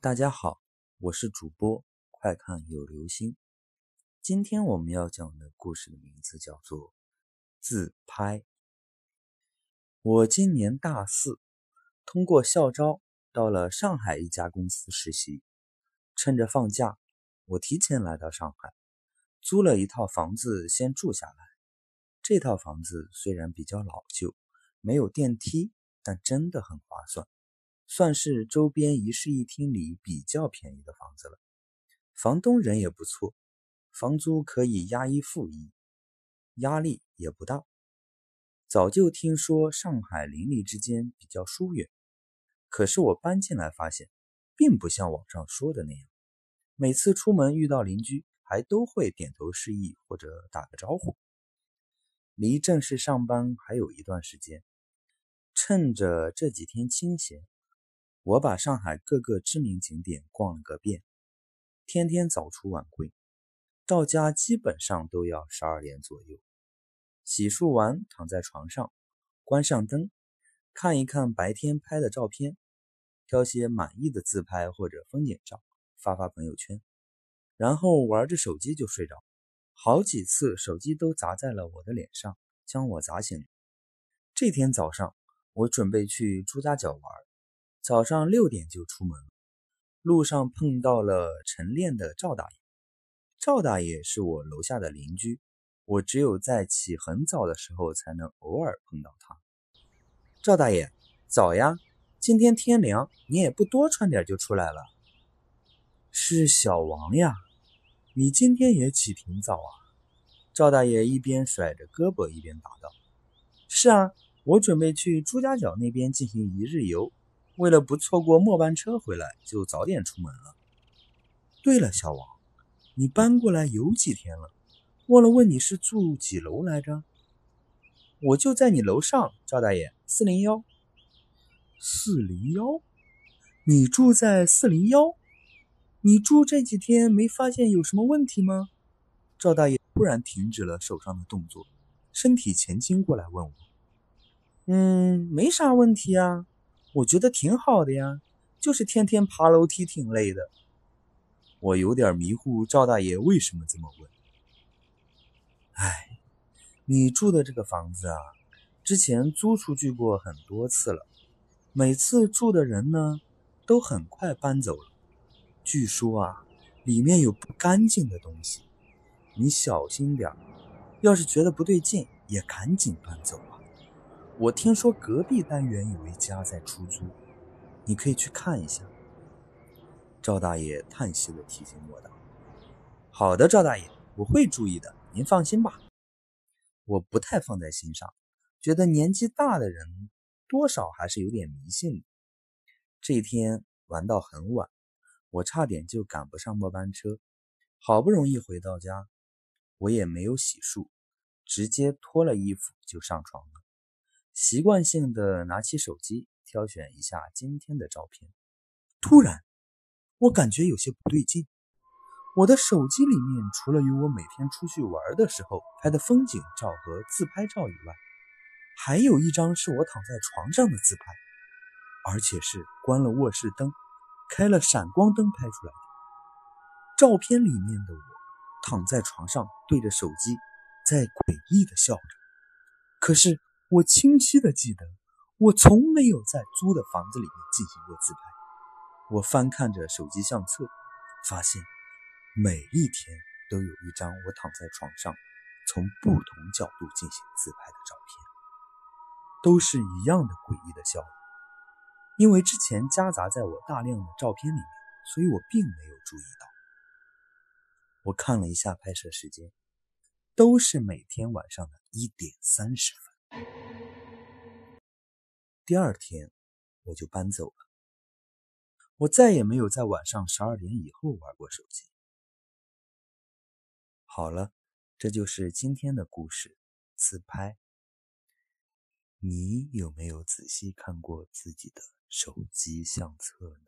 大家好，我是主播快看有流星。今天我们要讲的故事的名字叫做《自拍》。我今年大四，通过校招到了上海一家公司实习。趁着放假，我提前来到上海，租了一套房子先住下来。这套房子虽然比较老旧，没有电梯，但真的很划算。算是周边一室一厅里比较便宜的房子了，房东人也不错，房租可以押一付一，压力也不大。早就听说上海邻里之间比较疏远，可是我搬进来发现，并不像网上说的那样，每次出门遇到邻居还都会点头示意或者打个招呼。离正式上班还有一段时间，趁着这几天清闲。我把上海各个知名景点逛了个遍，天天早出晚归，到家基本上都要十二点左右。洗漱完，躺在床上，关上灯，看一看白天拍的照片，挑些满意的自拍或者风景照，发发朋友圈，然后玩着手机就睡着。好几次手机都砸在了我的脸上，将我砸醒。这天早上，我准备去朱家角玩。早上六点就出门，路上碰到了晨练的赵大爷。赵大爷是我楼下的邻居，我只有在起很早的时候才能偶尔碰到他。赵大爷，早呀！今天天凉，你也不多穿点就出来了。是小王呀，你今天也起挺早啊？赵大爷一边甩着胳膊一边答道：“是啊，我准备去朱家角那边进行一日游。”为了不错过末班车回来，就早点出门了。对了，小王，你搬过来有几天了？忘了问你是住几楼来着？我就在你楼上，赵大爷，四零幺。四零幺？你住在四零幺？你住这几天没发现有什么问题吗？赵大爷突然停止了手上的动作，身体前倾过来问我：“嗯，没啥问题啊。”我觉得挺好的呀，就是天天爬楼梯挺累的。我有点迷糊，赵大爷为什么这么问？哎，你住的这个房子啊，之前租出去过很多次了，每次住的人呢都很快搬走了。据说啊，里面有不干净的东西，你小心点要是觉得不对劲，也赶紧搬走。我听说隔壁单元有一家在出租，你可以去看一下。赵大爷叹息的提醒我道：“好的，赵大爷，我会注意的，您放心吧。”我不太放在心上，觉得年纪大的人多少还是有点迷信的。这天玩到很晚，我差点就赶不上末班车，好不容易回到家，我也没有洗漱，直接脱了衣服就上床了。习惯性的拿起手机，挑选一下今天的照片。突然，我感觉有些不对劲。我的手机里面除了有我每天出去玩的时候拍的风景照和自拍照以外，还有一张是我躺在床上的自拍，而且是关了卧室灯，开了闪光灯拍出来的。照片里面的我躺在床上，对着手机，在诡异的笑着。可是。我清晰的记得，我从没有在租的房子里面进行过自拍。我翻看着手机相册，发现每一天都有一张我躺在床上，从不同角度进行自拍的照片，都是一样的诡异的笑容。因为之前夹杂在我大量的照片里面，所以我并没有注意到。我看了一下拍摄时间，都是每天晚上的一点三十分。第二天，我就搬走了。我再也没有在晚上十二点以后玩过手机。好了，这就是今天的故事。自拍，你有没有仔细看过自己的手机相册呢？